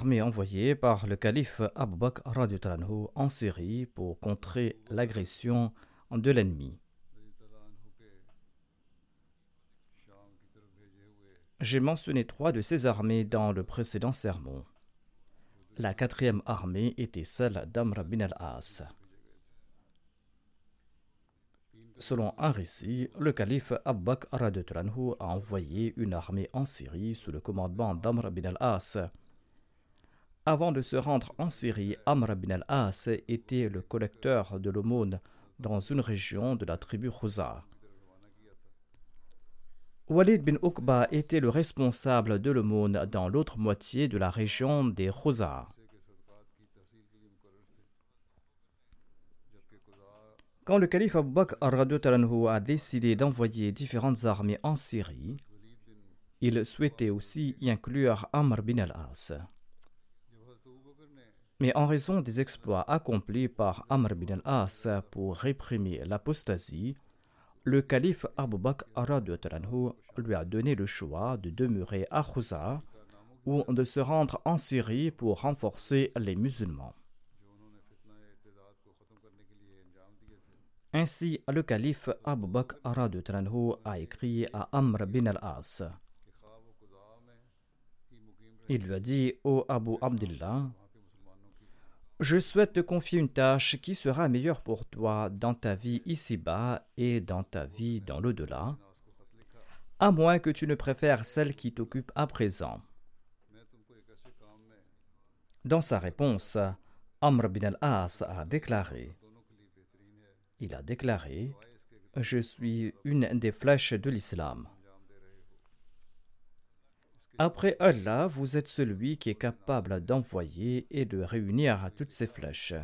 Armée envoyée par le calife Abu Bakr en Syrie pour contrer l'agression de l'ennemi. J'ai mentionné trois de ces armées dans le précédent sermon. La quatrième armée était celle d'Amr bin al-As. Selon un récit, le calife anhu a envoyé une armée en Syrie sous le commandement d'Amr bin al-As. Avant de se rendre en Syrie, Amr bin al-As était le collecteur de l'aumône dans une région de la tribu Khuza. Walid bin Uqba était le responsable de l'aumône dans l'autre moitié de la région des Khuza. Quand le calife Abu Bakr a décidé d'envoyer différentes armées en Syrie, il souhaitait aussi y inclure Amr bin al-As. Mais en raison des exploits accomplis par Amr bin al-As pour réprimer l'apostasie, le calife Abu Bakr lui a donné le choix de demeurer à Khuza ou de se rendre en Syrie pour renforcer les musulmans. Ainsi, le calife Abu Bakr a écrit à Amr bin al-As. Il lui a dit Ô Abu Abdullah, je souhaite te confier une tâche qui sera meilleure pour toi dans ta vie ici-bas et dans ta vie dans l'au-delà, à moins que tu ne préfères celle qui t'occupe à présent. Dans sa réponse, Amr bin al-As a déclaré Il a déclaré Je suis une des flèches de l'islam. Après Allah, vous êtes celui qui est capable d'envoyer et de réunir toutes ces flèches.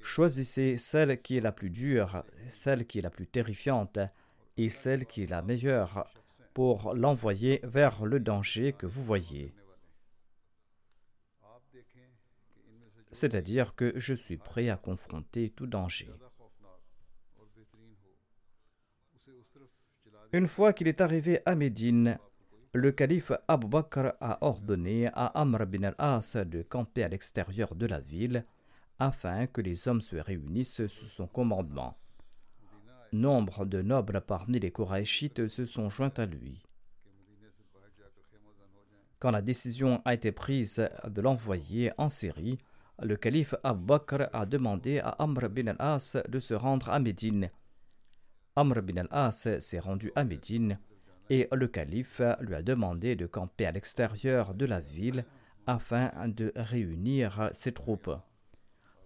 Choisissez celle qui est la plus dure, celle qui est la plus terrifiante et celle qui est la meilleure pour l'envoyer vers le danger que vous voyez. C'est-à-dire que je suis prêt à confronter tout danger. Une fois qu'il est arrivé à Médine, le calife Abu Bakr a ordonné à Amr bin al-As de camper à l'extérieur de la ville afin que les hommes se réunissent sous son commandement. Nombre de nobles parmi les Korachites se sont joints à lui. Quand la décision a été prise de l'envoyer en Syrie, le calife Abu Bakr a demandé à Amr bin al-As de se rendre à Médine. Amr bin al-As s'est rendu à Médine et le calife lui a demandé de camper à l'extérieur de la ville afin de réunir ses troupes.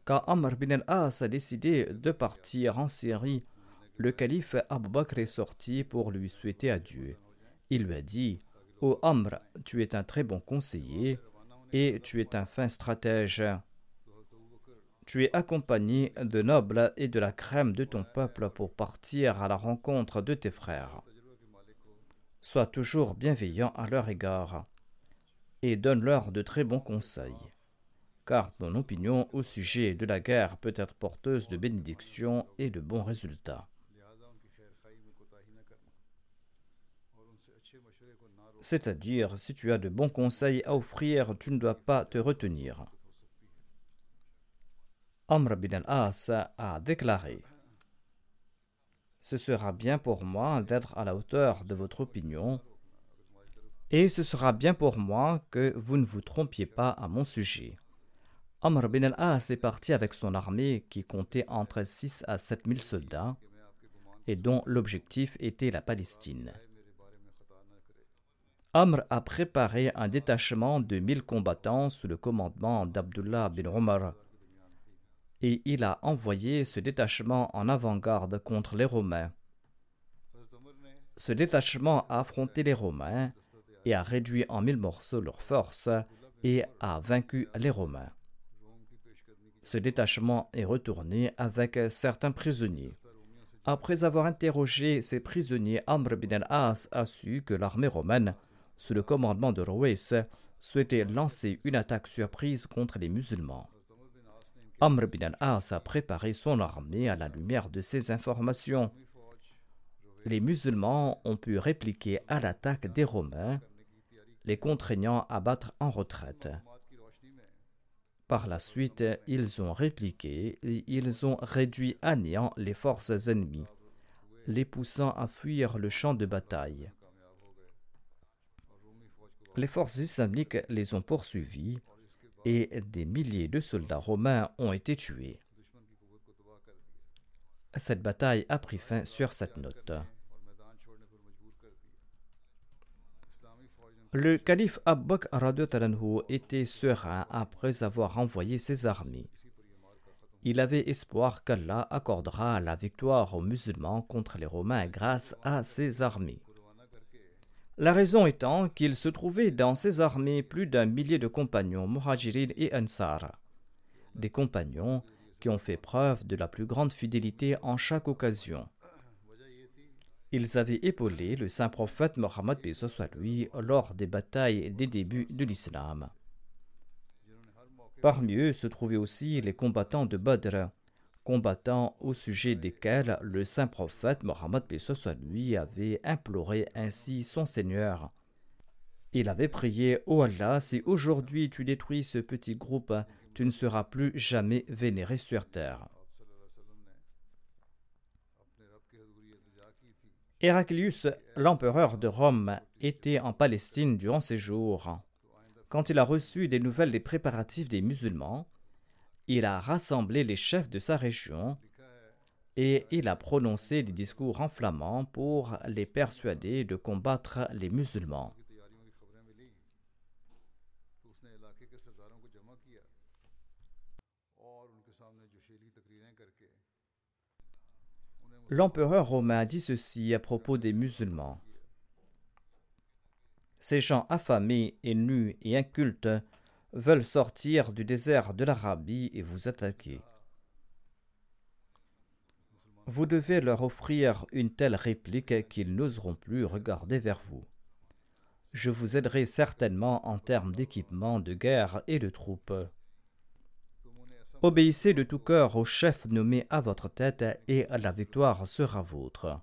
Quand Amr bin al-As a décidé de partir en Syrie, le calife Abu Bakr est sorti pour lui souhaiter adieu. Il lui a dit Ô Amr, tu es un très bon conseiller et tu es un fin stratège. Tu es accompagné de nobles et de la crème de ton peuple pour partir à la rencontre de tes frères. Sois toujours bienveillant à leur égard et donne-leur de très bons conseils. Car ton opinion au sujet de la guerre peut être porteuse de bénédictions et de bons résultats. C'est-à-dire, si tu as de bons conseils à offrir, tu ne dois pas te retenir. Amr bin al-As a déclaré ce sera bien pour moi d'être à la hauteur de votre opinion, et ce sera bien pour moi que vous ne vous trompiez pas à mon sujet. Amr bin al-As est parti avec son armée qui comptait entre 6 à 7 000 soldats et dont l'objectif était la Palestine. Amr a préparé un détachement de 1000 combattants sous le commandement d'Abdullah bin Omar et il a envoyé ce détachement en avant-garde contre les Romains. Ce détachement a affronté les Romains et a réduit en mille morceaux leurs forces et a vaincu les Romains. Ce détachement est retourné avec certains prisonniers. Après avoir interrogé ces prisonniers, Amr bin al-As a su que l'armée romaine, sous le commandement de Rouès, souhaitait lancer une attaque surprise contre les musulmans. Amr bin al-As a préparé son armée à la lumière de ces informations. Les musulmans ont pu répliquer à l'attaque des Romains, les contraignant à battre en retraite. Par la suite, ils ont répliqué et ils ont réduit à néant les forces ennemies, les poussant à fuir le champ de bataille. Les forces islamiques les ont poursuivis et des milliers de soldats romains ont été tués. Cette bataille a pris fin sur cette note. Le calife Abbaq était serein après avoir envoyé ses armées. Il avait espoir qu'Allah accordera la victoire aux musulmans contre les Romains grâce à ses armées. La raison étant qu'il se trouvait dans ses armées plus d'un millier de compagnons muhajirin et ansar, des compagnons qui ont fait preuve de la plus grande fidélité en chaque occasion. Ils avaient épaulé le saint prophète Mohammed lui lors des batailles des débuts de l'islam. Parmi eux se trouvaient aussi les combattants de Badr, combattants au sujet desquels le saint prophète Mohammed soit lui avait imploré ainsi son Seigneur. Il avait prié Ô Allah, si aujourd'hui tu détruis ce petit groupe, tu ne seras plus jamais vénéré sur terre. Héraclius, l'empereur de Rome, était en Palestine durant ses jours. Quand il a reçu des nouvelles des préparatifs des musulmans, il a rassemblé les chefs de sa région et il a prononcé des discours enflammants pour les persuader de combattre les musulmans. L'empereur romain dit ceci à propos des musulmans. Ces gens affamés et nus et incultes veulent sortir du désert de l'Arabie et vous attaquer. Vous devez leur offrir une telle réplique qu'ils n'oseront plus regarder vers vous. Je vous aiderai certainement en termes d'équipement de guerre et de troupes. Obéissez de tout cœur au chef nommé à votre tête et la victoire sera vôtre.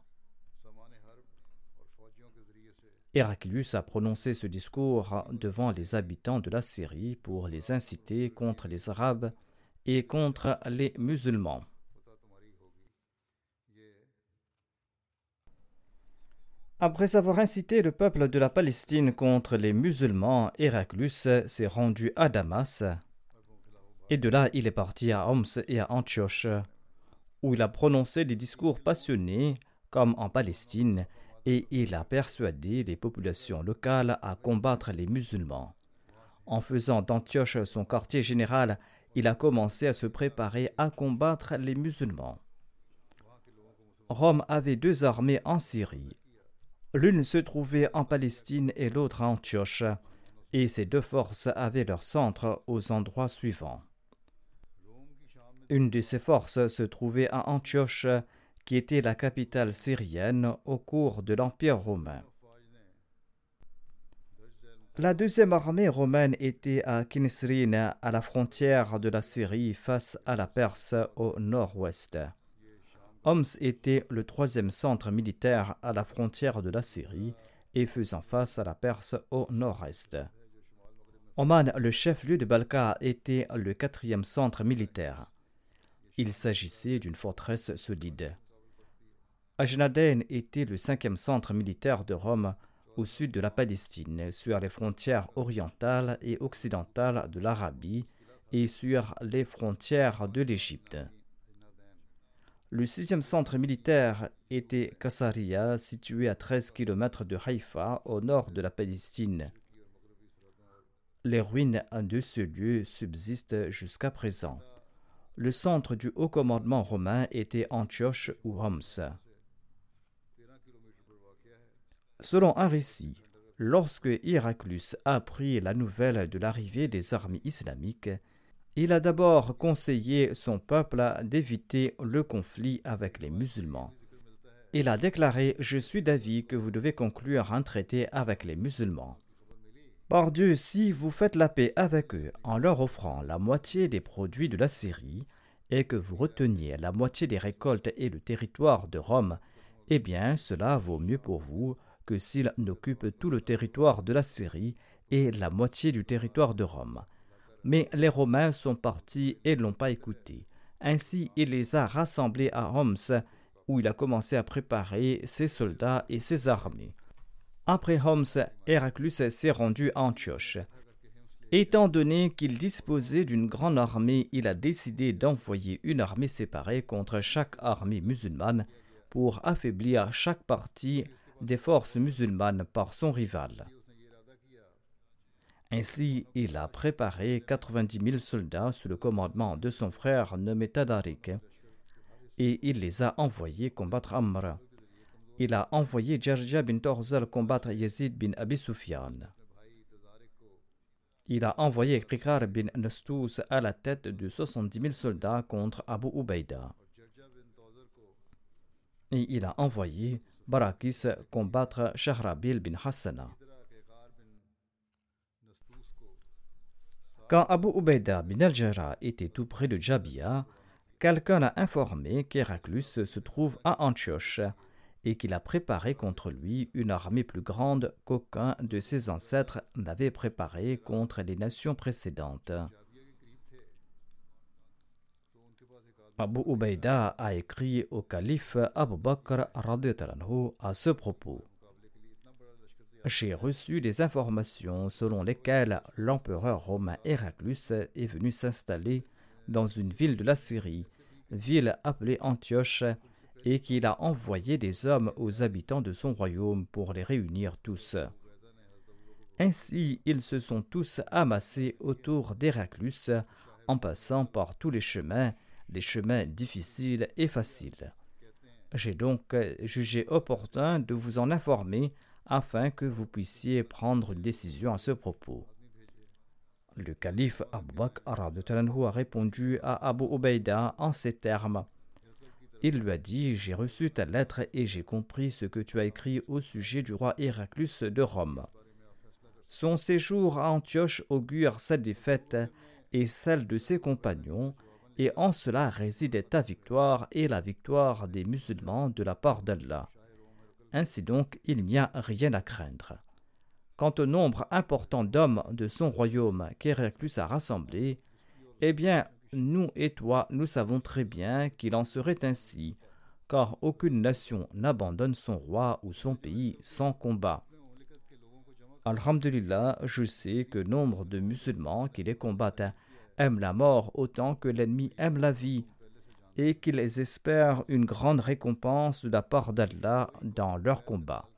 Héraclius a prononcé ce discours devant les habitants de la Syrie pour les inciter contre les Arabes et contre les musulmans. Après avoir incité le peuple de la Palestine contre les musulmans, Héraclius s'est rendu à Damas, et de là il est parti à Homs et à Antioche, où il a prononcé des discours passionnés, comme en Palestine, et il a persuadé les populations locales à combattre les musulmans. En faisant d'Antioche son quartier général, il a commencé à se préparer à combattre les musulmans. Rome avait deux armées en Syrie. L'une se trouvait en Palestine et l'autre à Antioche, et ces deux forces avaient leur centre aux endroits suivants. Une de ces forces se trouvait à Antioche qui était la capitale syrienne au cours de l'Empire romain. La deuxième armée romaine était à Kinisrin, à la frontière de la Syrie, face à la Perse au nord-ouest. Homs était le troisième centre militaire à la frontière de la Syrie et faisant face à la Perse au nord-est. Oman, le chef-lieu de Balka, était le quatrième centre militaire. Il s'agissait d'une forteresse solide. Ajnaden était le cinquième centre militaire de Rome au sud de la Palestine, sur les frontières orientales et occidentales de l'Arabie et sur les frontières de l'Égypte. Le sixième centre militaire était Kassaria, situé à 13 km de Haïfa, au nord de la Palestine. Les ruines de ce lieu subsistent jusqu'à présent. Le centre du haut commandement romain était Antioche ou Homs. Selon un récit, lorsque Héraclus apprit la nouvelle de l'arrivée des armées islamiques, il a d'abord conseillé son peuple d'éviter le conflit avec les musulmans. Il a déclaré Je suis d'avis que vous devez conclure un traité avec les musulmans. Par Dieu, si vous faites la paix avec eux en leur offrant la moitié des produits de la Syrie, et que vous reteniez la moitié des récoltes et le territoire de Rome, eh bien cela vaut mieux pour vous que s'il n'occupe tout le territoire de la Syrie et la moitié du territoire de Rome. Mais les Romains sont partis et ne l'ont pas écouté. Ainsi il les a rassemblés à Homs, où il a commencé à préparer ses soldats et ses armées. Après Homs, Héraclus s'est rendu à Antioche. Étant donné qu'il disposait d'une grande armée, il a décidé d'envoyer une armée séparée contre chaque armée musulmane pour affaiblir chaque partie des forces musulmanes par son rival. Ainsi, il a préparé 90 000 soldats sous le commandement de son frère nommé Tadarik, et il les a envoyés combattre Amr. Il a envoyé Jarja bin Torzal combattre Yazid bin Abi Sufyan. Il a envoyé Krikar bin Nastous à la tête de 70 000 soldats contre Abu Ubaida. Et il a envoyé Barakis combattre Shahrabil bin Hassana. Quand Abu Ubaida bin al-Jarrah était tout près de Jabia, quelqu'un a informé qu'Héraclus se trouve à Antioche et qu'il a préparé contre lui une armée plus grande qu'aucun de ses ancêtres n'avait préparée contre les nations précédentes. Abu Ubaida a écrit au calife Abu Bakr à ce propos. J'ai reçu des informations selon lesquelles l'empereur romain Héraclus est venu s'installer dans une ville de la Syrie, ville appelée Antioche, et qu'il a envoyé des hommes aux habitants de son royaume pour les réunir tous. Ainsi, ils se sont tous amassés autour d'Héraclus en passant par tous les chemins des chemins difficiles et faciles. J'ai donc jugé opportun de vous en informer afin que vous puissiez prendre une décision à ce propos. Le calife Abu Bakr a répondu à Abu Ubaida en ces termes. Il lui a dit J'ai reçu ta lettre et j'ai compris ce que tu as écrit au sujet du roi Héraclus de Rome. Son séjour à Antioche augure sa défaite et celle de ses compagnons, et en cela réside ta victoire et la victoire des musulmans de la part d'Allah. Ainsi donc, il n'y a rien à craindre. Quant au nombre important d'hommes de son royaume qu'Héraclus a rassemblés, eh bien, nous et toi, nous savons très bien qu'il en serait ainsi, car aucune nation n'abandonne son roi ou son pays sans combat. Alhamdulillah, je sais que nombre de musulmans qui les combattent aiment la mort autant que l'ennemi aime la vie, et qu'ils espèrent une grande récompense de la part d'Allah dans leur combat.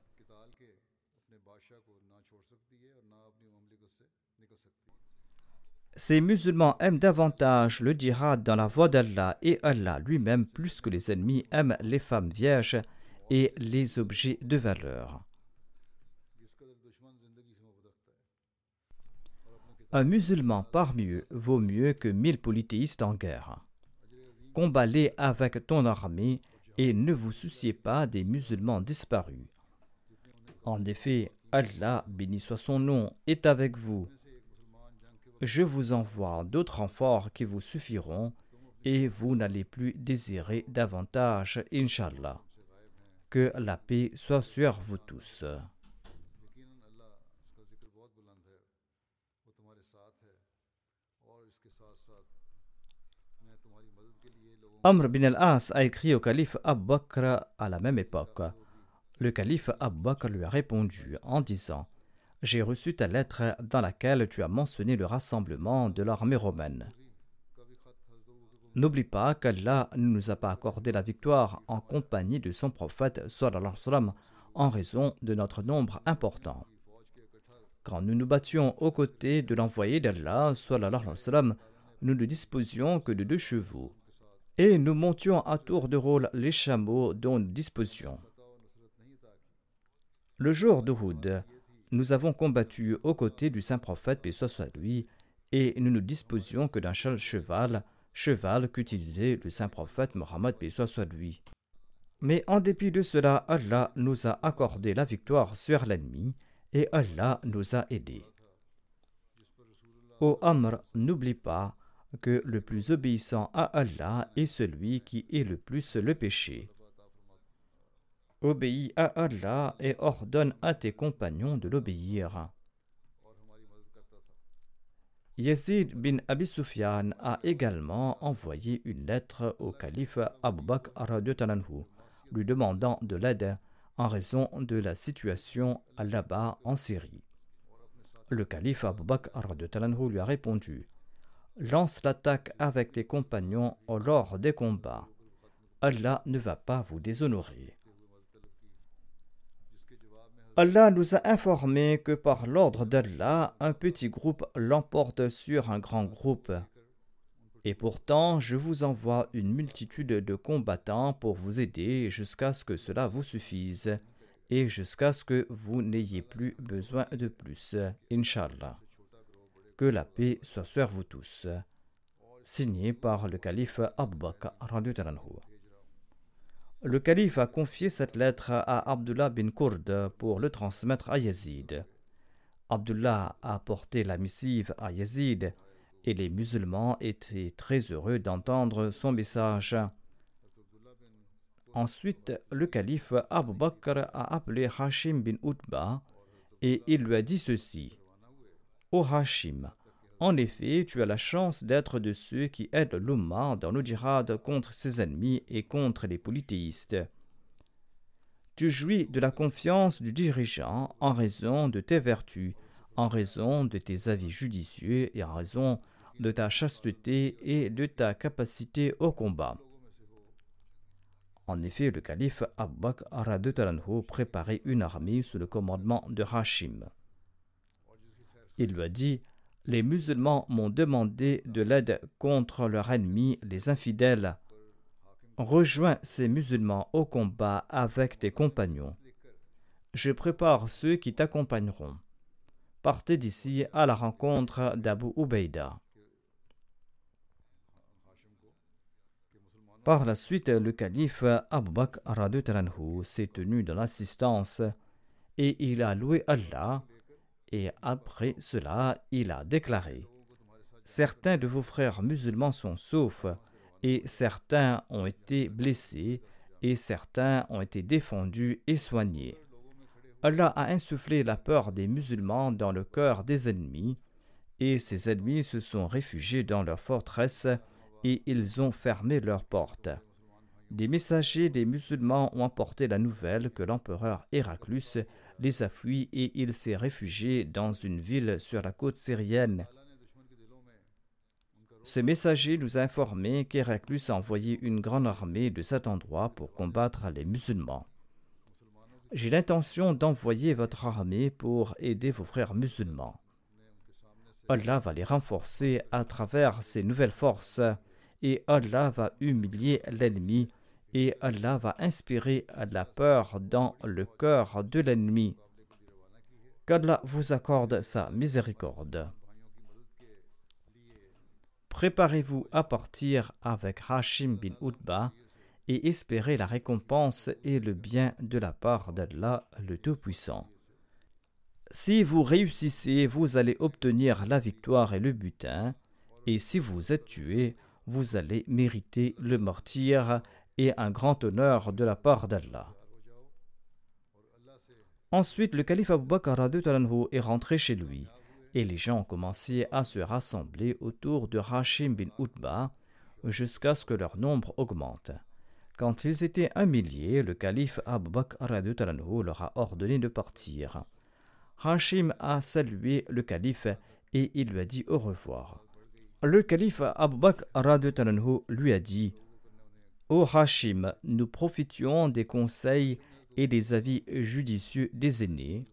Ces musulmans aiment davantage le djihad dans la voie d'Allah et Allah lui-même plus que les ennemis aiment les femmes vierges et les objets de valeur. Un musulman parmi eux vaut mieux que mille polythéistes en guerre. Combattez avec ton armée et ne vous souciez pas des musulmans disparus. En effet, Allah, béni soit son nom, est avec vous. Je vous envoie d'autres renforts qui vous suffiront et vous n'allez plus désirer davantage, Inch'Allah. Que la paix soit sur vous tous. Amr bin al-As a écrit au calife Abu Bakr à la même époque. Le calife Abu Bakr lui a répondu en disant J'ai reçu ta lettre dans laquelle tu as mentionné le rassemblement de l'armée romaine. N'oublie pas qu'Allah ne nous a pas accordé la victoire en compagnie de son prophète en raison de notre nombre important. Quand nous nous battions aux côtés de l'envoyé d'Allah, nous ne disposions que de deux chevaux, et nous montions à tour de rôle les chameaux dont nous disposions. Le jour d'Uhud, nous avons combattu aux côtés du saint prophète, paix et nous ne disposions que d'un seul cheval, cheval qu'utilisait le saint prophète Mohammed, paix soit lui. Mais en dépit de cela, Allah nous a accordé la victoire sur l'ennemi et Allah nous a aidés. Ô Amr, n'oublie pas que le plus obéissant à Allah est celui qui est le plus le péché obéis à Allah et ordonne à tes compagnons de l'obéir. Yazid bin Abi Sufyan a également envoyé une lettre au calife Abu Bakr lui demandant de l'aide en raison de la situation là-bas en Syrie. Le calife Abu Bakr lui a répondu Lance l'attaque avec tes compagnons lors des combats. Allah ne va pas vous déshonorer. Allah nous a informé que par l'ordre d'Allah, un petit groupe l'emporte sur un grand groupe. Et pourtant, je vous envoie une multitude de combattants pour vous aider jusqu'à ce que cela vous suffise et jusqu'à ce que vous n'ayez plus besoin de plus. Inch'Allah. Que la paix soit sur vous tous. Signé par le calife Abu le calife a confié cette lettre à Abdullah bin Kurd pour le transmettre à Yazid. Abdullah a apporté la missive à Yazid et les musulmans étaient très heureux d'entendre son message. Ensuite, le calife Abu Bakr a appelé Hashim bin Utba et il lui a dit ceci Hashim, en effet, tu as la chance d'être de ceux qui aident l'Ummah dans le djihad contre ses ennemis et contre les polythéistes. Tu jouis de la confiance du dirigeant en raison de tes vertus, en raison de tes avis judicieux et en raison de ta chasteté et de ta capacité au combat. En effet, le calife Abbaq Bakr préparait une armée sous le commandement de Hashim. Il lui a dit les musulmans m'ont demandé de l'aide contre leur ennemi, les infidèles. Rejoins ces musulmans au combat avec tes compagnons. Je prépare ceux qui t'accompagneront. Partez d'ici à la rencontre d'Abu Ubaïda. Par la suite, le calife Abu Bakr s'est tenu dans l'assistance et il a loué Allah et après cela, il a déclaré Certains de vos frères musulmans sont saufs, et certains ont été blessés, et certains ont été défendus et soignés. Allah a insufflé la peur des musulmans dans le cœur des ennemis, et ces ennemis se sont réfugiés dans leurs forteresses et ils ont fermé leurs portes. Des messagers des musulmans ont apporté la nouvelle que l'empereur Héraclus les a fuis et il s'est réfugié dans une ville sur la côte syrienne. Ce messager nous a informé qu'Héraclus a envoyé une grande armée de cet endroit pour combattre les musulmans. J'ai l'intention d'envoyer votre armée pour aider vos frères musulmans. Allah va les renforcer à travers ces nouvelles forces et Allah va humilier l'ennemi et Allah va inspirer la peur dans le cœur de l'ennemi. Qu'Allah vous accorde sa miséricorde. Préparez-vous à partir avec Hashim bin Utba et espérez la récompense et le bien de la part d'Allah le Tout-Puissant. Si vous réussissez, vous allez obtenir la victoire et le butin, et si vous êtes tué, vous allez mériter le martyr et un grand honneur de la part d'Allah. Ensuite, le calife Abu Bakr est rentré chez lui et les gens ont commencé à se rassembler autour de Hashim bin Utba, jusqu'à ce que leur nombre augmente. Quand ils étaient un millier, le calife Abu Bakr leur a ordonné de partir. Hashim a salué le calife et il lui a dit au revoir. Le calife Abu Bakr lui a dit Ô Hashim, nous profitions des conseils et des avis judicieux des aînés,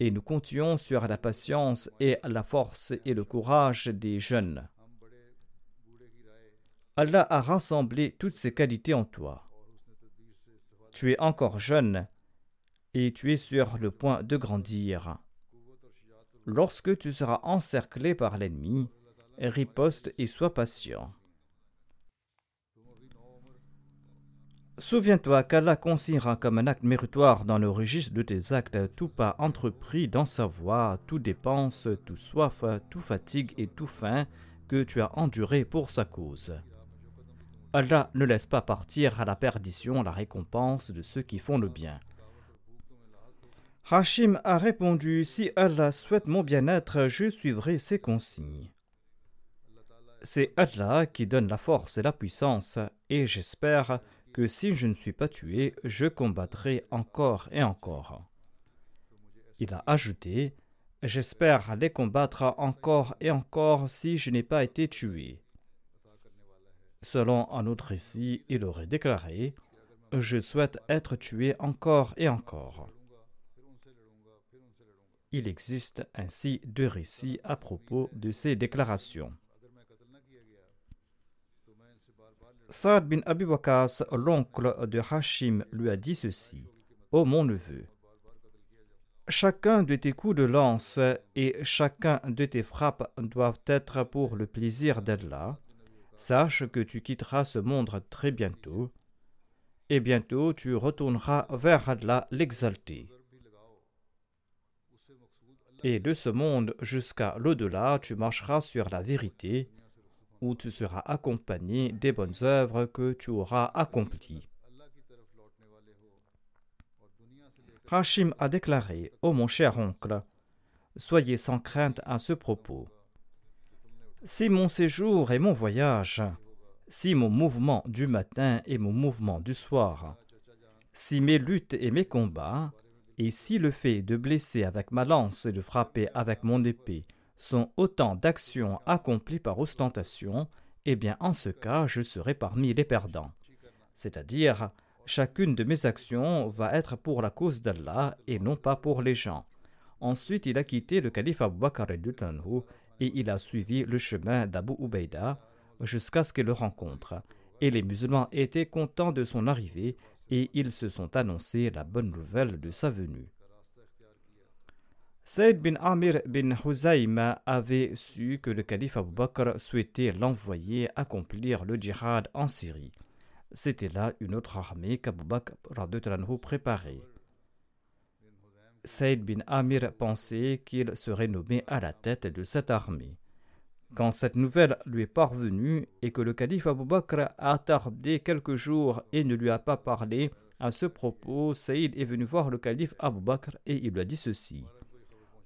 et nous comptions sur la patience et la force et le courage des jeunes. Allah a rassemblé toutes ces qualités en toi. Tu es encore jeune et tu es sur le point de grandir. Lorsque tu seras encerclé par l'ennemi, riposte et sois patient. Souviens-toi qu'Allah consignera comme un acte méritoire dans le registre de tes actes tout pas entrepris dans sa voie, tout dépense, tout soif, tout fatigue et tout faim que tu as enduré pour sa cause. Allah ne laisse pas partir à la perdition la récompense de ceux qui font le bien. Hashim a répondu Si Allah souhaite mon bien-être, je suivrai ses consignes. C'est Allah qui donne la force et la puissance, et j'espère que si je ne suis pas tué, je combattrai encore et encore. Il a ajouté J'espère les combattre encore et encore si je n'ai pas été tué. Selon un autre récit, il aurait déclaré Je souhaite être tué encore et encore. Il existe ainsi deux récits à propos de ces déclarations. Saad bin Abi Waqas, l'oncle de Hashim, lui a dit ceci Ô mon neveu, chacun de tes coups de lance et chacun de tes frappes doivent être pour le plaisir d'Allah. Sache que tu quitteras ce monde très bientôt, et bientôt tu retourneras vers Allah l'exalté. Et de ce monde jusqu'à l'au-delà, tu marcheras sur la vérité où tu seras accompagné des bonnes œuvres que tu auras accomplies. Hashim a déclaré Ô mon cher oncle, soyez sans crainte à ce propos. Si mon séjour et mon voyage, si mon mouvement du matin et mon mouvement du soir, si mes luttes et mes combats, et si le fait de blesser avec ma lance et de frapper avec mon épée sont autant d'actions accomplies par ostentation, eh bien en ce cas je serai parmi les perdants. C'est-à-dire, chacune de mes actions va être pour la cause d'Allah et non pas pour les gens. Ensuite, il a quitté le calife Abu Bakr et il a suivi le chemin d'Abu Ubaida jusqu'à ce qu'il le rencontre. Et les musulmans étaient contents de son arrivée et ils se sont annoncés la bonne nouvelle de sa venue. Saïd bin Amir bin Huzayma avait su que le calife Abu Bakr souhaitait l'envoyer accomplir le djihad en Syrie. C'était là une autre armée qu'Abu Bakr préparait. Saïd bin Amir pensait qu'il serait nommé à la tête de cette armée. Quand cette nouvelle lui est parvenue et que le calife Abu Bakr a tardé quelques jours et ne lui a pas parlé, à ce propos, Saïd est venu voir le calife Abu Bakr et il lui a dit ceci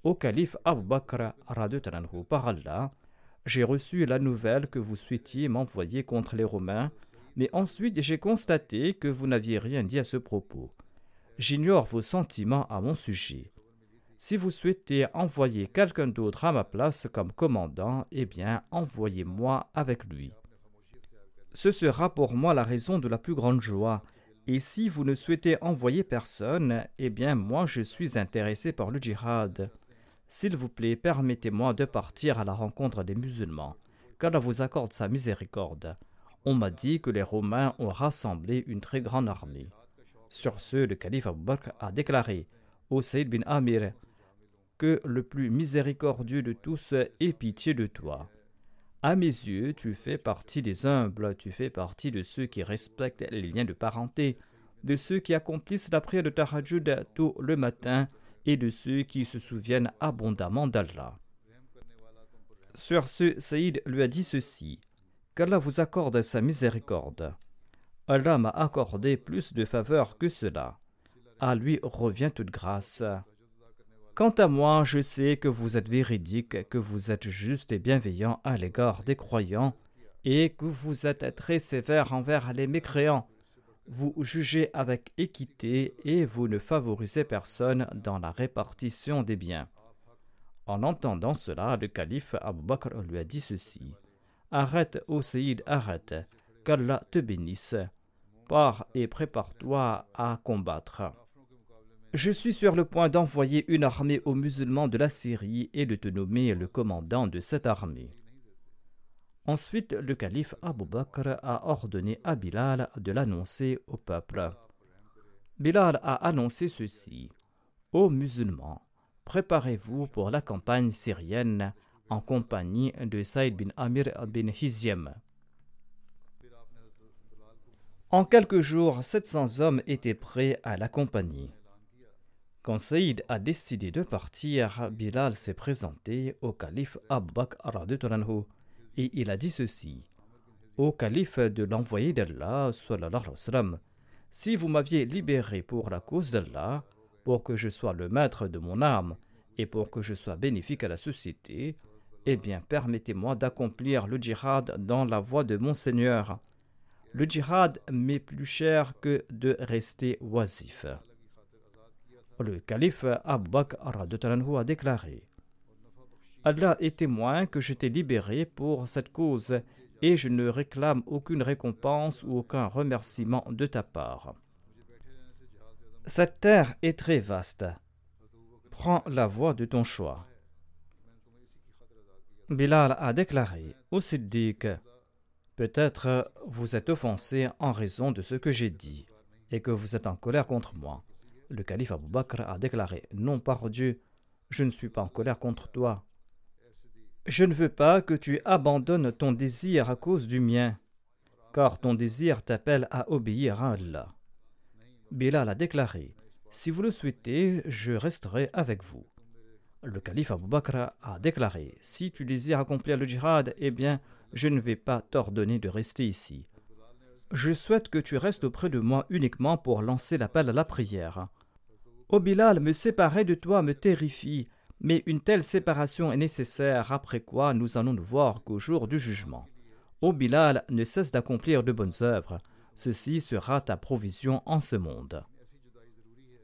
au calife Abu Bakr par Allah, j'ai reçu la nouvelle que vous souhaitiez m'envoyer contre les Romains, mais ensuite j'ai constaté que vous n'aviez rien dit à ce propos. J'ignore vos sentiments à mon sujet. Si vous souhaitez envoyer quelqu'un d'autre à ma place comme commandant, eh bien envoyez-moi avec lui. Ce sera pour moi la raison de la plus grande joie. Et si vous ne souhaitez envoyer personne, eh bien moi je suis intéressé par le djihad. S'il vous plaît, permettez-moi de partir à la rencontre des musulmans, qu'Allah vous accorde sa miséricorde. On m'a dit que les Romains ont rassemblé une très grande armée. Sur ce, le calife Abu a déclaré au Saïd bin Amir que le plus miséricordieux de tous ait pitié de toi. À mes yeux, tu fais partie des humbles, tu fais partie de ceux qui respectent les liens de parenté, de ceux qui accomplissent la prière de Tahajjud tout le matin et de ceux qui se souviennent abondamment d'Allah. Sur ce, Saïd lui a dit ceci Qu'Allah vous accorde sa miséricorde. Allah m'a accordé plus de faveurs que cela. À lui revient toute grâce. Quant à moi, je sais que vous êtes véridique, que vous êtes juste et bienveillant à l'égard des croyants, et que vous êtes très sévère envers les mécréants. Vous jugez avec équité et vous ne favorisez personne dans la répartition des biens. En entendant cela, le calife Abu Bakr lui a dit ceci Arrête, ô arrête, qu'Allah te bénisse. Pars et prépare-toi à combattre. Je suis sur le point d'envoyer une armée aux musulmans de la Syrie et de te nommer le commandant de cette armée. Ensuite, le calife Abu Bakr a ordonné à Bilal de l'annoncer au peuple. Bilal a annoncé ceci Ô musulmans, préparez-vous pour la campagne syrienne en compagnie de Saïd bin Amir bin Hiziem. En quelques jours, 700 hommes étaient prêts à l'accompagner. Quand Saïd a décidé de partir, Bilal s'est présenté au calife Abu Bakr et il a dit ceci Au calife de l'envoyé d'Allah, si vous m'aviez libéré pour la cause d'Allah, pour que je sois le maître de mon âme et pour que je sois bénéfique à la société, eh bien permettez-moi d'accomplir le djihad dans la voie de mon Seigneur. Le djihad m'est plus cher que de rester oisif. Le calife Abu Bakr a déclaré Allah est témoin que je t'ai libéré pour cette cause et je ne réclame aucune récompense ou aucun remerciement de ta part. Cette terre est très vaste. Prends la voie de ton choix. Bilal a déclaré au Siddiq Peut-être vous êtes offensé en raison de ce que j'ai dit et que vous êtes en colère contre moi. Le calife Abu Bakr a déclaré Non, par Dieu, je ne suis pas en colère contre toi. Je ne veux pas que tu abandonnes ton désir à cause du mien, car ton désir t'appelle à obéir à Allah. Bilal a déclaré Si vous le souhaitez, je resterai avec vous. Le calife Abu Bakr a déclaré Si tu désires accomplir le djihad, eh bien, je ne vais pas t'ordonner de rester ici. Je souhaite que tu restes auprès de moi uniquement pour lancer l'appel à la prière. Ô Bilal, me séparer de toi me terrifie mais une telle séparation est nécessaire, après quoi nous allons ne voir qu'au jour du jugement. Ô Bilal, ne cesse d'accomplir de bonnes œuvres, ceci sera ta provision en ce monde.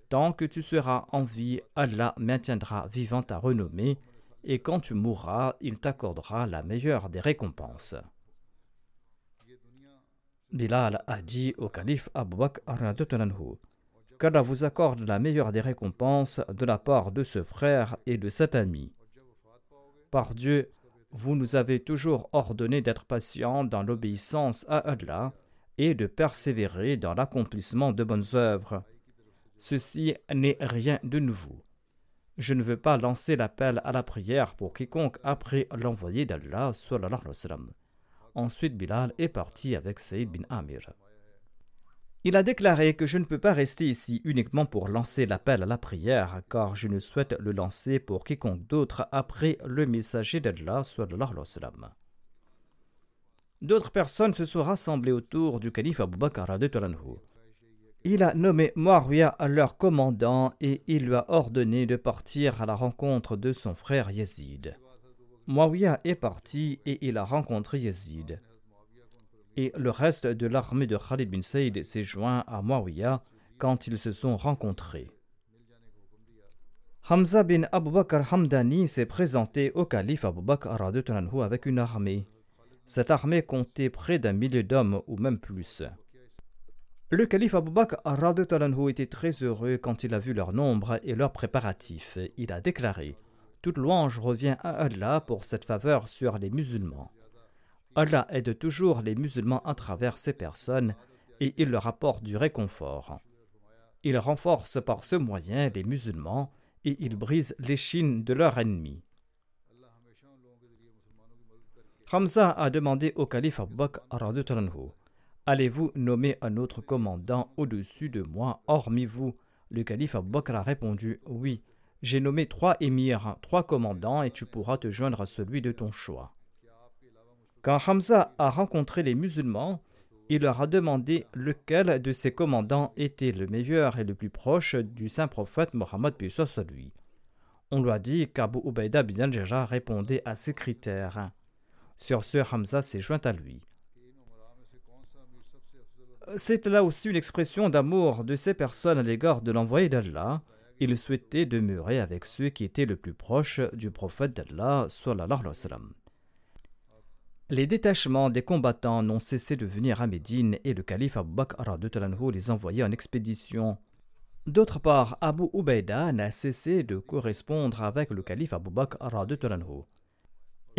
Tant que tu seras en vie, Allah maintiendra vivant ta renommée, et quand tu mourras, il t'accordera la meilleure des récompenses. Bilal a dit au calife Abu Bakr qu'Allah vous accorde la meilleure des récompenses de la part de ce frère et de cet ami. Par Dieu, vous nous avez toujours ordonné d'être patients dans l'obéissance à Allah et de persévérer dans l'accomplissement de bonnes œuvres. Ceci n'est rien de nouveau. Je ne veux pas lancer l'appel à la prière pour quiconque après l'envoyé d'Allah. Ensuite, Bilal est parti avec Saïd bin Amir. Il a déclaré que je ne peux pas rester ici uniquement pour lancer l'appel à la prière, car je ne souhaite le lancer pour quiconque d'autre après le messager d'Allah. D'autres personnes se sont rassemblées autour du calife Abu Bakr. Il a nommé Muawiyah leur commandant et il lui a ordonné de partir à la rencontre de son frère Yazid. Muawiyah est parti et il a rencontré Yazid et le reste de l'armée de Khalid bin Saïd s'est joint à Muawiyah quand ils se sont rencontrés. Hamza bin Abu Bakr Hamdani s'est présenté au calife Abu Bakr avec une armée. Cette armée comptait près d'un millier d'hommes ou même plus. Le calife Abu Bakr était très heureux quand il a vu leur nombre et leurs préparatifs. Il a déclaré Toute louange revient à Allah pour cette faveur sur les musulmans. Allah aide toujours les musulmans à travers ces personnes et il leur apporte du réconfort. Il renforce par ce moyen les musulmans et il brise l'échine de leurs ennemis. Hamza a demandé au calife Abu Bakr Allez-vous nommer un autre commandant au-dessus de moi, hormis vous? Le calife Abu Bakr a répondu Oui, j'ai nommé trois émirs, trois commandants, et tu pourras te joindre à celui de ton choix. Quand Hamza a rencontré les musulmans, il leur a demandé lequel de ses commandants était le meilleur et le plus proche du saint prophète Mohammed lui. On lui a dit qu'Abu Ubaida bin al répondait à ces critères. Sur ce, Hamza s'est joint à lui. C'est là aussi une expression d'amour de ces personnes à l'égard de l'envoyé d'Allah. Il souhaitait demeurer avec ceux qui étaient le plus proches du prophète d'Allah. Les détachements des combattants n'ont cessé de venir à Médine et le calife Abu Bakr les envoyait en expédition. D'autre part, Abu Ubaida n'a cessé de correspondre avec le calife Abu Bakr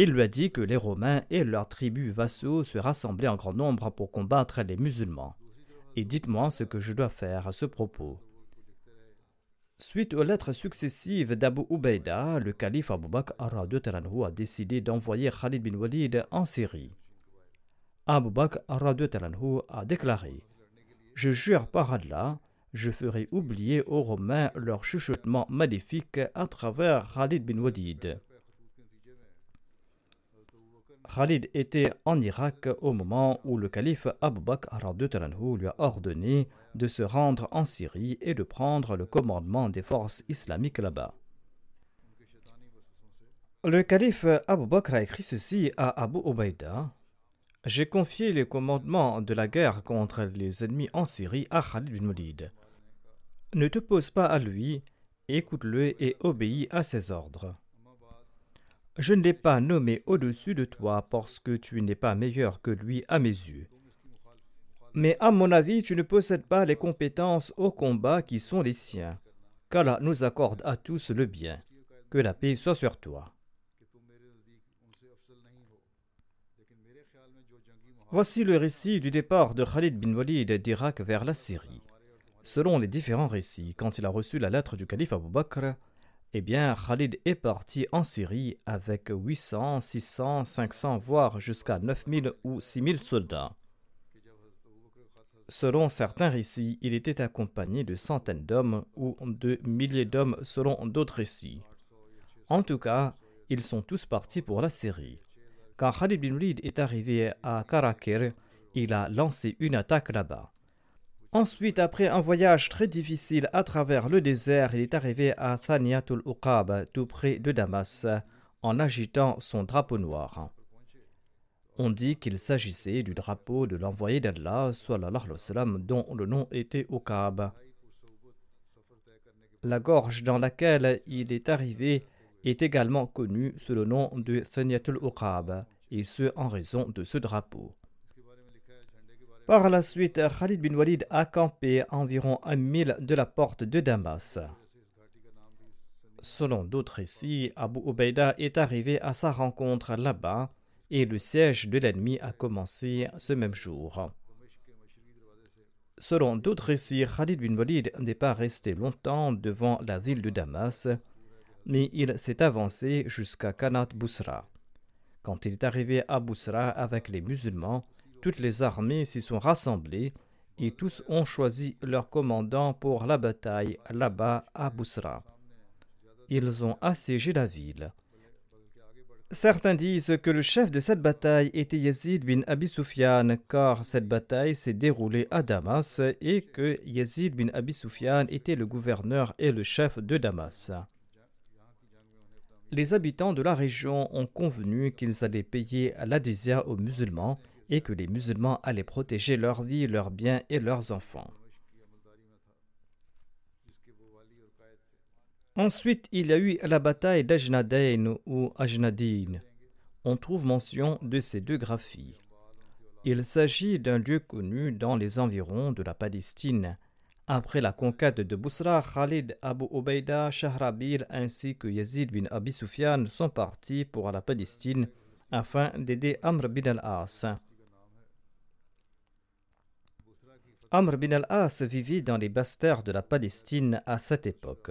il lui a dit que les Romains et leurs tribus vassaux se rassemblaient en grand nombre pour combattre les musulmans. Et dites-moi ce que je dois faire à ce propos. Suite aux lettres successives d'Abu Ubaida, le calife Abu Bakr a décidé d'envoyer Khalid bin Walid en Syrie. Abu Bakr a déclaré Je jure par Allah, je ferai oublier aux Romains leur chuchotement maléfique à travers Khalid bin Walid. Khalid était en Irak au moment où le calife Abu Bakr lui a ordonné de se rendre en Syrie et de prendre le commandement des forces islamiques là-bas. Le calife Abu Bakr a écrit ceci à Abu Ubaida J'ai confié le commandement de la guerre contre les ennemis en Syrie à Khalid bin Walid. Ne te pose pas à lui, écoute-le et obéis à ses ordres. Je ne l'ai pas nommé au-dessus de toi parce que tu n'es pas meilleur que lui à mes yeux. Mais à mon avis, tu ne possèdes pas les compétences au combat qui sont les siens. Qu'Allah nous accorde à tous le bien. Que la paix soit sur toi. Voici le récit du départ de Khalid bin Walid d'Irak vers la Syrie. Selon les différents récits, quand il a reçu la lettre du calife Abu Bakr, eh bien, Khalid est parti en Syrie avec 800, 600, 500, voire jusqu'à 9000 ou 6000 soldats. Selon certains récits, il était accompagné de centaines d'hommes ou de milliers d'hommes selon d'autres récits. En tout cas, ils sont tous partis pour la Syrie. Quand Khalid bin Walid est arrivé à Karakir, il a lancé une attaque là-bas. Ensuite, après un voyage très difficile à travers le désert, il est arrivé à Thaniatul Uqab, tout près de Damas, en agitant son drapeau noir. On dit qu'il s'agissait du drapeau de l'envoyé d'Allah, dont le nom était Uqab. La gorge dans laquelle il est arrivé est également connue sous le nom de Thaniatul Uqab, et ce en raison de ce drapeau. Par la suite, Khalid bin Walid a campé environ un mille de la porte de Damas. Selon d'autres récits, Abu Ubaida est arrivé à sa rencontre là-bas et le siège de l'ennemi a commencé ce même jour. Selon d'autres récits, Khalid bin Walid n'est pas resté longtemps devant la ville de Damas, mais il s'est avancé jusqu'à Kanat Bousra. Quand il est arrivé à Bousra avec les musulmans, toutes les armées s'y sont rassemblées et tous ont choisi leur commandant pour la bataille là-bas à Bousra. Ils ont assiégé la ville. Certains disent que le chef de cette bataille était Yazid bin Abi Sufyan, car cette bataille s'est déroulée à Damas et que Yazid bin Abi Sufyan était le gouverneur et le chef de Damas. Les habitants de la région ont convenu qu'ils allaient payer l'adhésia aux musulmans et que les musulmans allaient protéger leur vie, leurs biens et leurs enfants. Ensuite, il y a eu la bataille d'Ajnadain ou Ajnadin. On trouve mention de ces deux graphies. Il s'agit d'un lieu connu dans les environs de la Palestine. Après la conquête de Bousra, Khalid, Abu Ubaida, Shahrabil ainsi que Yazid bin Abi Sufyan sont partis pour la Palestine afin d'aider Amr bin al-As. Amr bin al-As vivait dans les basses terres de la Palestine à cette époque.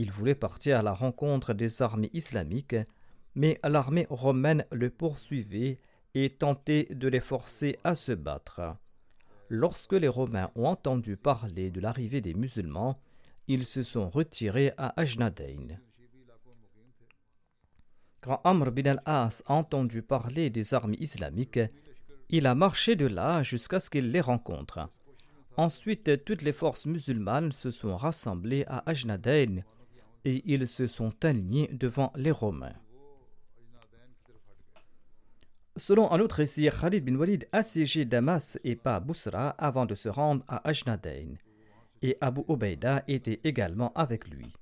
Il voulait partir à la rencontre des armées islamiques, mais l'armée romaine le poursuivait et tentait de les forcer à se battre. Lorsque les Romains ont entendu parler de l'arrivée des musulmans, ils se sont retirés à Ajnadain. Quand Amr bin al-As a entendu parler des armées islamiques, il a marché de là jusqu'à ce qu'il les rencontre. Ensuite, toutes les forces musulmanes se sont rassemblées à Ajnadain et ils se sont alignés devant les Romains. Selon un autre récit, Khalid bin Walid assiégé Damas et pas Bousra avant de se rendre à Ajnadain, et Abu Ubaida était également avec lui.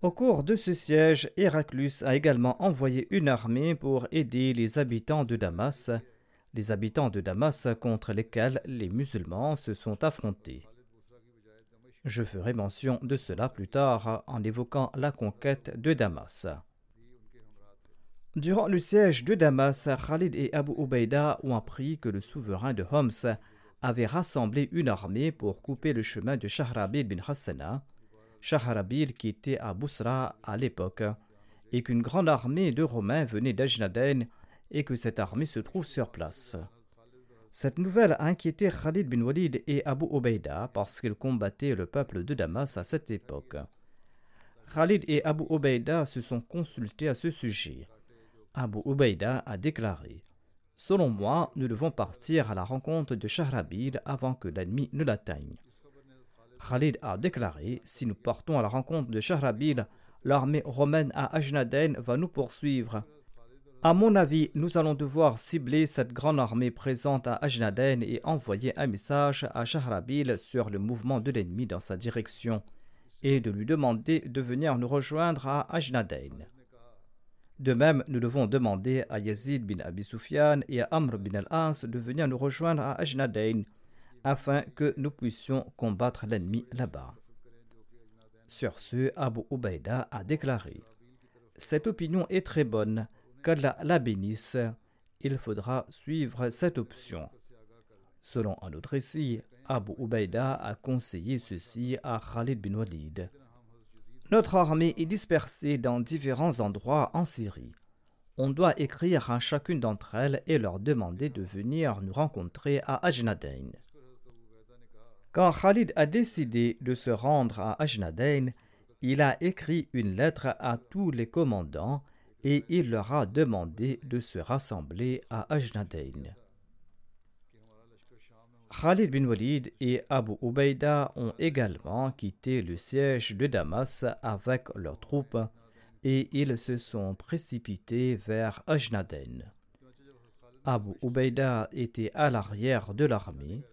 Au cours de ce siège, Héraclus a également envoyé une armée pour aider les habitants de Damas, les habitants de Damas contre lesquels les musulmans se sont affrontés. Je ferai mention de cela plus tard en évoquant la conquête de Damas. Durant le siège de Damas, Khalid et Abu Ubaida ont appris que le souverain de Homs avait rassemblé une armée pour couper le chemin de Shahrabil bin Hassana, Shahrabil qui était à Bousra à l'époque, et qu'une grande armée de Romains venait d'Ajnaden et que cette armée se trouve sur place. Cette nouvelle a inquiété Khalid bin Walid et Abu Ubaida parce qu'ils combattaient le peuple de Damas à cette époque. Khalid et Abu Ubaida se sont consultés à ce sujet. Abu Ubaida a déclaré Selon moi, nous devons partir à la rencontre de Shahrabil avant que l'ennemi ne l'atteigne. Khalid a déclaré Si nous partons à la rencontre de Shahrabil, l'armée romaine à Ajnaden va nous poursuivre. À mon avis, nous allons devoir cibler cette grande armée présente à Ajnaden et envoyer un message à Shahrabil sur le mouvement de l'ennemi dans sa direction et de lui demander de venir nous rejoindre à Ajnaden. De même, nous devons demander à Yazid bin Abi Sufyan et à Amr bin al-As de venir nous rejoindre à Ajnaden afin que nous puissions combattre l'ennemi là-bas. Sur ce, Abu Ubaida a déclaré Cette opinion est très bonne qu'Allah la bénisse, il faudra suivre cette option. Selon un autre récit, Abu Ubaida a conseillé ceci à Khalid bin Walid. Notre armée est dispersée dans différents endroits en Syrie. On doit écrire à chacune d'entre elles et leur demander de venir nous rencontrer à Ajnadain. Quand Khalid a décidé de se rendre à Ajnadain, il a écrit une lettre à tous les commandants et il leur a demandé de se rassembler à Ajnadain. Khalid bin Walid et Abu Ubaida ont également quitté le siège de Damas avec leurs troupes et ils se sont précipités vers Ajnadain. Abu Ubaida était à l'arrière de l'armée.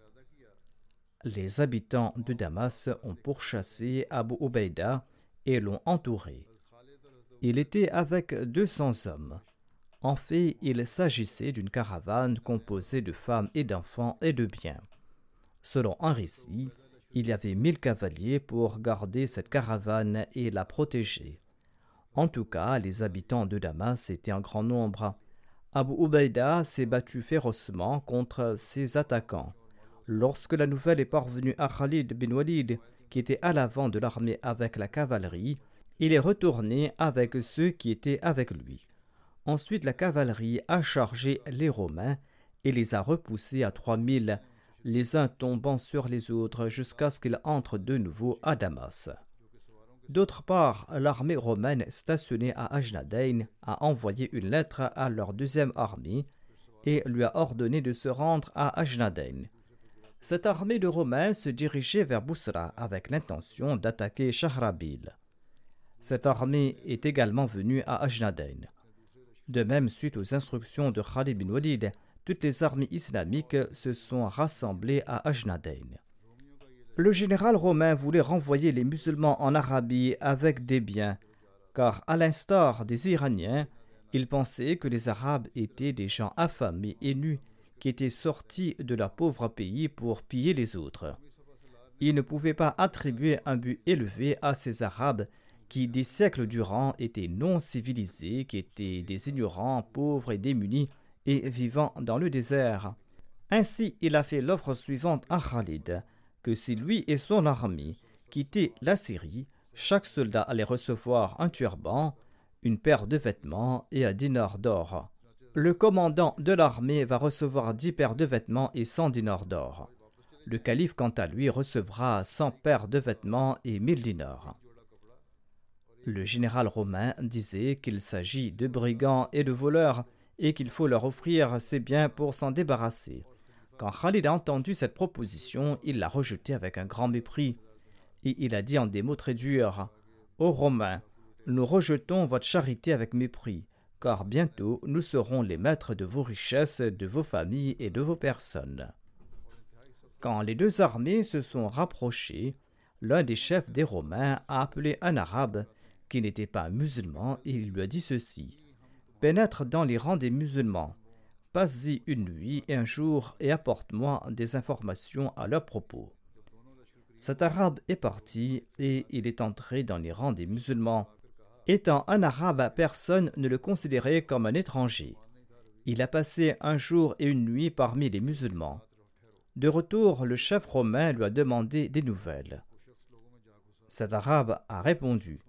Les habitants de Damas ont pourchassé Abu Ubaida et l'ont entouré. Il était avec 200 hommes. En fait, il s'agissait d'une caravane composée de femmes et d'enfants et de biens. Selon un récit, il y avait mille cavaliers pour garder cette caravane et la protéger. En tout cas, les habitants de Damas étaient en grand nombre. Abu Ubaida s'est battu férocement contre ses attaquants. Lorsque la nouvelle est parvenue à Khalid bin Walid, qui était à l'avant de l'armée avec la cavalerie, il est retourné avec ceux qui étaient avec lui. Ensuite, la cavalerie a chargé les Romains et les a repoussés à trois mille, les uns tombant sur les autres jusqu'à ce qu'ils entrent de nouveau à Damas. D'autre part, l'armée romaine stationnée à Ajnadain a envoyé une lettre à leur deuxième armée et lui a ordonné de se rendre à Ajnadain. Cette armée de Romains se dirigeait vers Bousra avec l'intention d'attaquer Shahrabil. Cette armée est également venue à Ajnaden. De même, suite aux instructions de Khalid bin Walid, toutes les armées islamiques se sont rassemblées à Ajnaden. Le général romain voulait renvoyer les musulmans en Arabie avec des biens, car à l'instar des Iraniens, il pensait que les Arabes étaient des gens affamés et nus qui étaient sortis de leur pauvre pays pour piller les autres. Il ne pouvait pas attribuer un but élevé à ces Arabes qui des siècles durant étaient non civilisés, qui étaient des ignorants, pauvres et démunis, et vivant dans le désert. Ainsi, il a fait l'offre suivante à Khalid, que si lui et son armée quittaient la Syrie, chaque soldat allait recevoir un turban, une paire de vêtements et un dinar d'or. Le commandant de l'armée va recevoir dix paires de vêtements et cent dinars d'or. Le calife, quant à lui, recevra cent paires de vêtements et mille dinars. Le général romain disait qu'il s'agit de brigands et de voleurs et qu'il faut leur offrir ses biens pour s'en débarrasser. Quand Khalid a entendu cette proposition, il l'a rejetée avec un grand mépris. Et il a dit en des mots très durs Ô Romains, nous rejetons votre charité avec mépris, car bientôt nous serons les maîtres de vos richesses, de vos familles et de vos personnes. Quand les deux armées se sont rapprochées, l'un des chefs des Romains a appelé un arabe qui n'était pas musulman il lui a dit ceci Pénètre dans les rangs des musulmans, passe-y une nuit et un jour et apporte-moi des informations à leur propos. Cet arabe est parti et il est entré dans les rangs des musulmans. Étant un arabe, personne ne le considérait comme un étranger. Il a passé un jour et une nuit parmi les musulmans. De retour, le chef romain lui a demandé des nouvelles. Cet arabe a répondu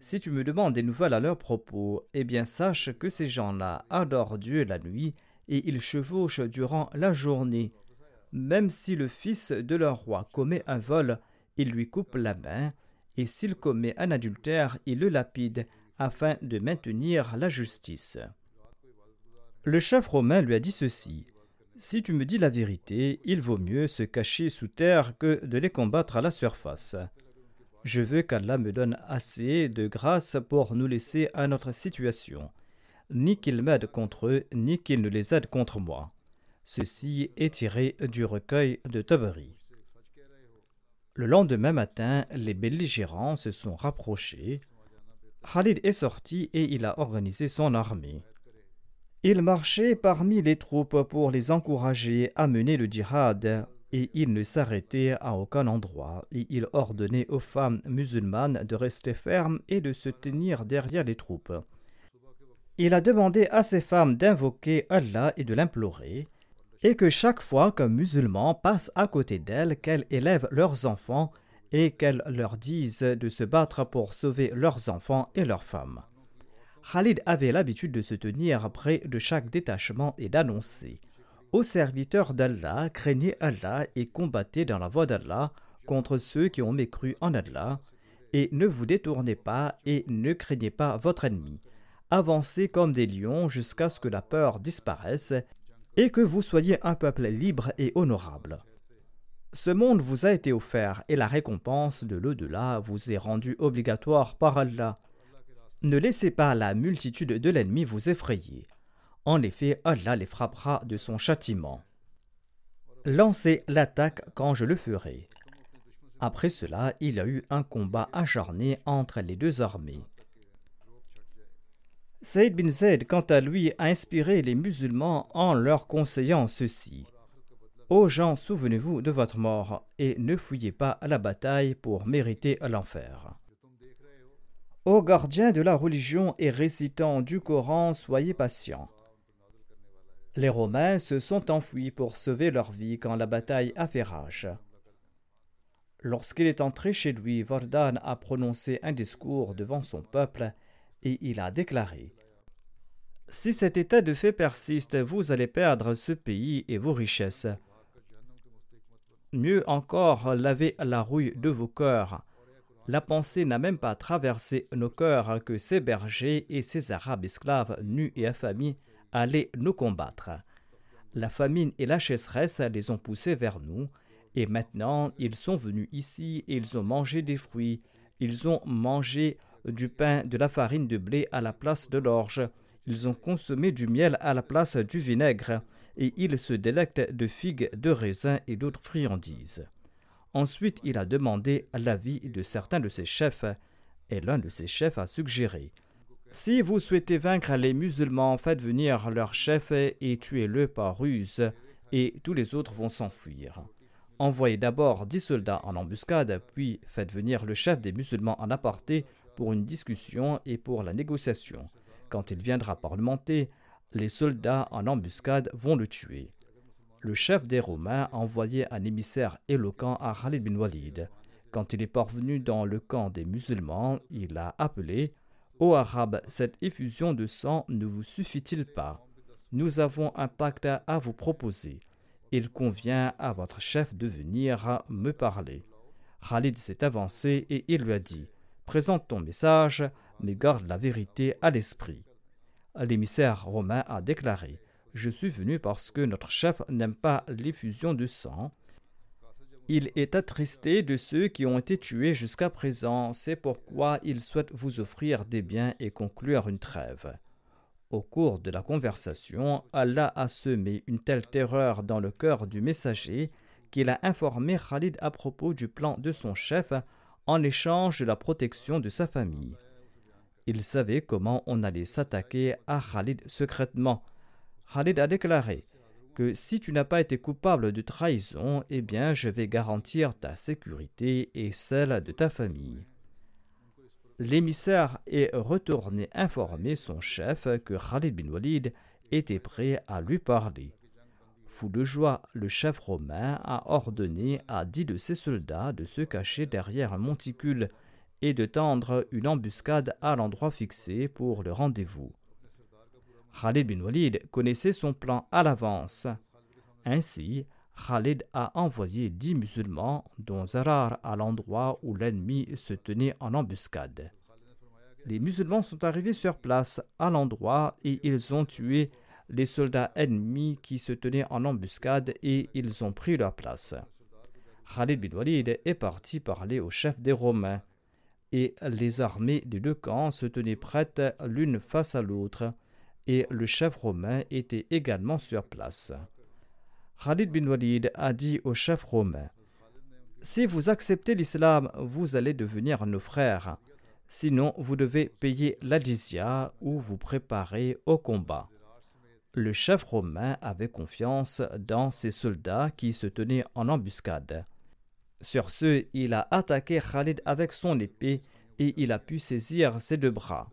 Si tu me demandes des nouvelles à leur propos, eh bien sache que ces gens-là adorent Dieu la nuit et ils chevauchent durant la journée. Même si le fils de leur roi commet un vol, il lui coupe la main, et s'il commet un adultère, il le lapide, afin de maintenir la justice. Le chef romain lui a dit ceci si tu me dis la vérité, il vaut mieux se cacher sous terre que de les combattre à la surface. Je veux qu'Allah me donne assez de grâce pour nous laisser à notre situation, ni qu'il m'aide contre eux, ni qu'il ne les aide contre moi. Ceci est tiré du recueil de Tabari. Le lendemain matin, les belligérants se sont rapprochés. Khalid est sorti et il a organisé son armée. Il marchait parmi les troupes pour les encourager à mener le djihad, et il ne s'arrêtait à aucun endroit, et il ordonnait aux femmes musulmanes de rester fermes et de se tenir derrière les troupes. Il a demandé à ces femmes d'invoquer Allah et de l'implorer, et que chaque fois qu'un musulman passe à côté d'elles, qu'elles élèvent leurs enfants et qu'elles leur disent de se battre pour sauver leurs enfants et leurs femmes. Khalid avait l'habitude de se tenir près de chaque détachement et d'annoncer Aux serviteurs d'Allah, craignez Allah et combattez dans la voie d'Allah contre ceux qui ont mécru en Allah, et ne vous détournez pas et ne craignez pas votre ennemi. Avancez comme des lions jusqu'à ce que la peur disparaisse et que vous soyez un peuple libre et honorable. Ce monde vous a été offert et la récompense de l'au-delà vous est rendue obligatoire par Allah. Ne laissez pas la multitude de l'ennemi vous effrayer. En effet, Allah les frappera de son châtiment. Lancez l'attaque quand je le ferai. Après cela, il y a eu un combat acharné entre les deux armées. Saïd bin Zayd, quant à lui, a inspiré les musulmans en leur conseillant ceci. Ô gens, souvenez-vous de votre mort et ne fouillez pas la bataille pour mériter l'enfer. Ô gardiens de la religion et récitants du Coran, soyez patients. Les Romains se sont enfuis pour sauver leur vie quand la bataille a fait rage. Lorsqu'il est entré chez lui, Vardan a prononcé un discours devant son peuple et il a déclaré Si cet état de fait persiste, vous allez perdre ce pays et vos richesses. Mieux encore, lavez la rouille de vos cœurs la pensée n'a même pas traversé nos cœurs que ces bergers et ces arabes esclaves nus et affamés allaient nous combattre. La famine et la chasseresse les ont poussés vers nous, et maintenant ils sont venus ici et ils ont mangé des fruits, ils ont mangé du pain, de la farine de blé à la place de l'orge, ils ont consommé du miel à la place du vinaigre, et ils se délectent de figues, de raisins et d'autres friandises. Ensuite, il a demandé l'avis de certains de ses chefs, et l'un de ses chefs a suggéré Si vous souhaitez vaincre les musulmans, faites venir leur chef et tuez-le par ruse, et tous les autres vont s'enfuir. Envoyez d'abord dix soldats en embuscade, puis faites venir le chef des musulmans en aparté pour une discussion et pour la négociation. Quand il viendra parlementer, les soldats en embuscade vont le tuer le chef des Romains a envoyé un émissaire éloquent à Khalid bin Walid. Quand il est parvenu dans le camp des musulmans, il a appelé Ô Arabes, cette effusion de sang ne vous suffit-il pas? Nous avons un pacte à vous proposer. Il convient à votre chef de venir me parler. Khalid s'est avancé et il lui a dit Présente ton message, mais garde la vérité à l'esprit. L'émissaire romain a déclaré je suis venu parce que notre chef n'aime pas l'effusion de sang. Il est attristé de ceux qui ont été tués jusqu'à présent, c'est pourquoi il souhaite vous offrir des biens et conclure une trêve. Au cours de la conversation, Allah a semé une telle terreur dans le cœur du messager qu'il a informé Khalid à propos du plan de son chef en échange de la protection de sa famille. Il savait comment on allait s'attaquer à Khalid secrètement. Khalid a déclaré que si tu n'as pas été coupable de trahison, eh bien je vais garantir ta sécurité et celle de ta famille. L'émissaire est retourné informer son chef que Khalid bin Walid était prêt à lui parler. Fou de joie, le chef romain a ordonné à dix de ses soldats de se cacher derrière un monticule et de tendre une embuscade à l'endroit fixé pour le rendez-vous. Khalid bin Walid connaissait son plan à l'avance. Ainsi, Khalid a envoyé dix musulmans, dont Zarar, à l'endroit où l'ennemi se tenait en embuscade. Les musulmans sont arrivés sur place à l'endroit et ils ont tué les soldats ennemis qui se tenaient en embuscade et ils ont pris leur place. Khalid bin Walid est parti parler au chef des Romains et les armées des deux camps se tenaient prêtes l'une face à l'autre et le chef romain était également sur place. Khalid bin Walid a dit au chef romain Si vous acceptez l'islam, vous allez devenir nos frères. Sinon, vous devez payer la ou vous préparer au combat. Le chef romain avait confiance dans ses soldats qui se tenaient en embuscade. Sur ce, il a attaqué Khalid avec son épée et il a pu saisir ses deux bras.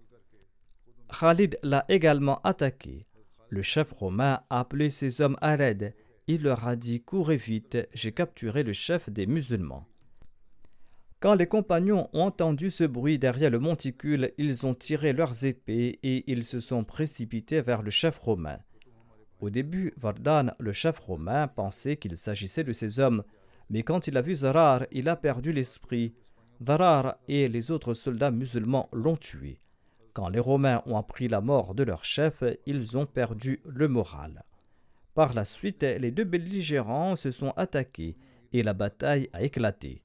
Khalid l'a également attaqué. Le chef romain a appelé ses hommes à l'aide il leur a dit Courez vite, j'ai capturé le chef des musulmans. Quand les compagnons ont entendu ce bruit derrière le monticule, ils ont tiré leurs épées et ils se sont précipités vers le chef romain. Au début, Vardan, le chef romain, pensait qu'il s'agissait de ses hommes, mais quand il a vu Zarar, il a perdu l'esprit. Zarar et les autres soldats musulmans l'ont tué. Quand les Romains ont appris la mort de leur chef, ils ont perdu le moral. Par la suite, les deux belligérants se sont attaqués et la bataille a éclaté.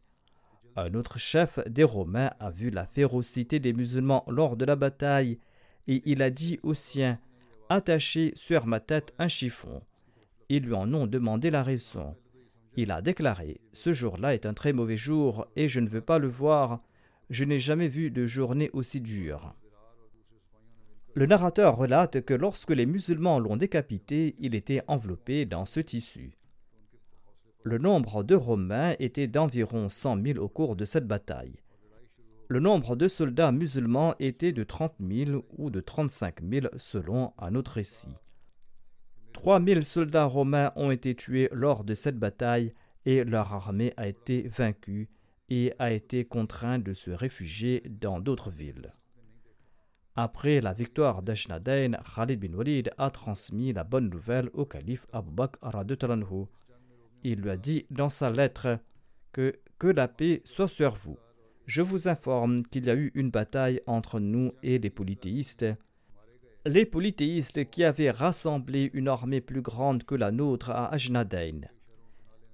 Un autre chef des Romains a vu la férocité des musulmans lors de la bataille et il a dit aux siens Attachez sur ma tête un chiffon. Ils lui en ont demandé la raison. Il a déclaré Ce jour-là est un très mauvais jour et je ne veux pas le voir. Je n'ai jamais vu de journée aussi dure. Le narrateur relate que lorsque les musulmans l'ont décapité, il était enveloppé dans ce tissu. Le nombre de Romains était d'environ 100 000 au cours de cette bataille. Le nombre de soldats musulmans était de 30 000 ou de 35 000 selon un autre récit. 3 000 soldats romains ont été tués lors de cette bataille et leur armée a été vaincue et a été contrainte de se réfugier dans d'autres villes. Après la victoire d'Ajnadain, Khalid bin Walid a transmis la bonne nouvelle au calife Abu Bakr Il lui a dit dans sa lettre que, que la paix soit sur vous. Je vous informe qu'il y a eu une bataille entre nous et les polythéistes. Les polythéistes qui avaient rassemblé une armée plus grande que la nôtre à Ajnadain.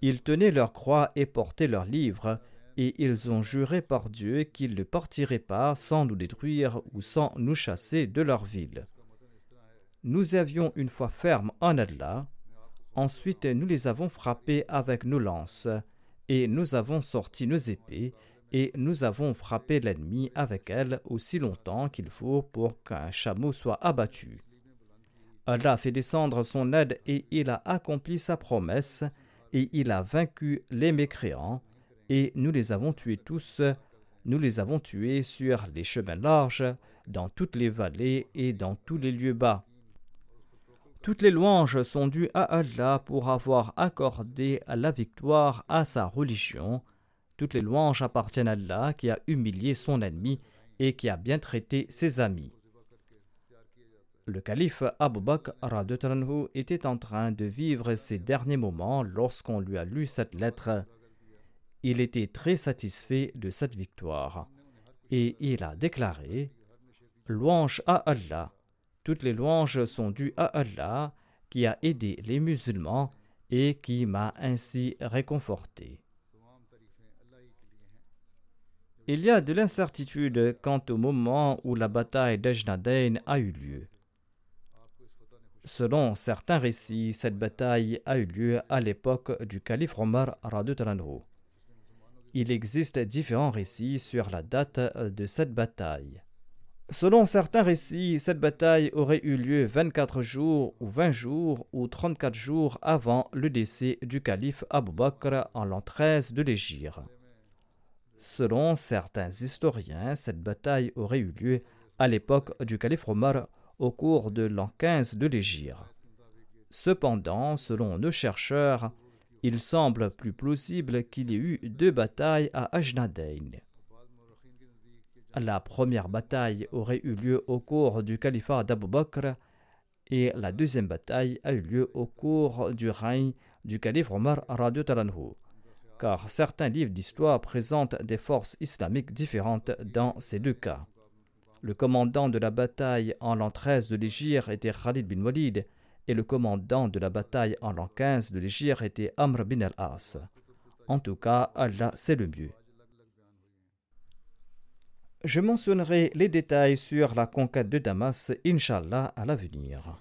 Ils tenaient leur croix et portaient leurs livres, et ils ont juré par Dieu qu'ils ne partiraient pas sans nous détruire ou sans nous chasser de leur ville. Nous avions une foi ferme en Allah, ensuite nous les avons frappés avec nos lances, et nous avons sorti nos épées, et nous avons frappé l'ennemi avec elles aussi longtemps qu'il faut pour qu'un chameau soit abattu. Allah a fait descendre son aide et il a accompli sa promesse, et il a vaincu les mécréants, et nous les avons tués tous, nous les avons tués sur les chemins larges, dans toutes les vallées et dans tous les lieux bas. Toutes les louanges sont dues à Allah pour avoir accordé la victoire à sa religion. Toutes les louanges appartiennent à Allah qui a humilié son ennemi et qui a bien traité ses amis. Le calife Abu Bakr était en train de vivre ses derniers moments lorsqu'on lui a lu cette lettre. Il était très satisfait de cette victoire et il a déclaré Louange à Allah. Toutes les louanges sont dues à Allah qui a aidé les musulmans et qui m'a ainsi réconforté. Il y a de l'incertitude quant au moment où la bataille d'Ejnadain a eu lieu. Selon certains récits, cette bataille a eu lieu à l'époque du calife Omar Radutalanhu. Il existe différents récits sur la date de cette bataille. Selon certains récits, cette bataille aurait eu lieu 24 jours ou 20 jours ou 34 jours avant le décès du calife Abu Bakr en l'an 13 de l'Égypte. Selon certains historiens, cette bataille aurait eu lieu à l'époque du calife Omar au cours de l'an 15 de l'Égypte. Cependant, selon nos chercheurs, il semble plus plausible qu'il y ait eu deux batailles à Ajnadain. La première bataille aurait eu lieu au cours du califat d'Abu Bakr et la deuxième bataille a eu lieu au cours du règne du calife Omar Talanhu, car certains livres d'histoire présentent des forces islamiques différentes dans ces deux cas. Le commandant de la bataille en l'an 13 de l'Égypte était Khalid bin Walid et le commandant de la bataille en l'an 15 de l'Égypte était Amr bin al-As. En tout cas, Allah c'est le mieux. Je mentionnerai les détails sur la conquête de Damas, Inshallah, à l'avenir.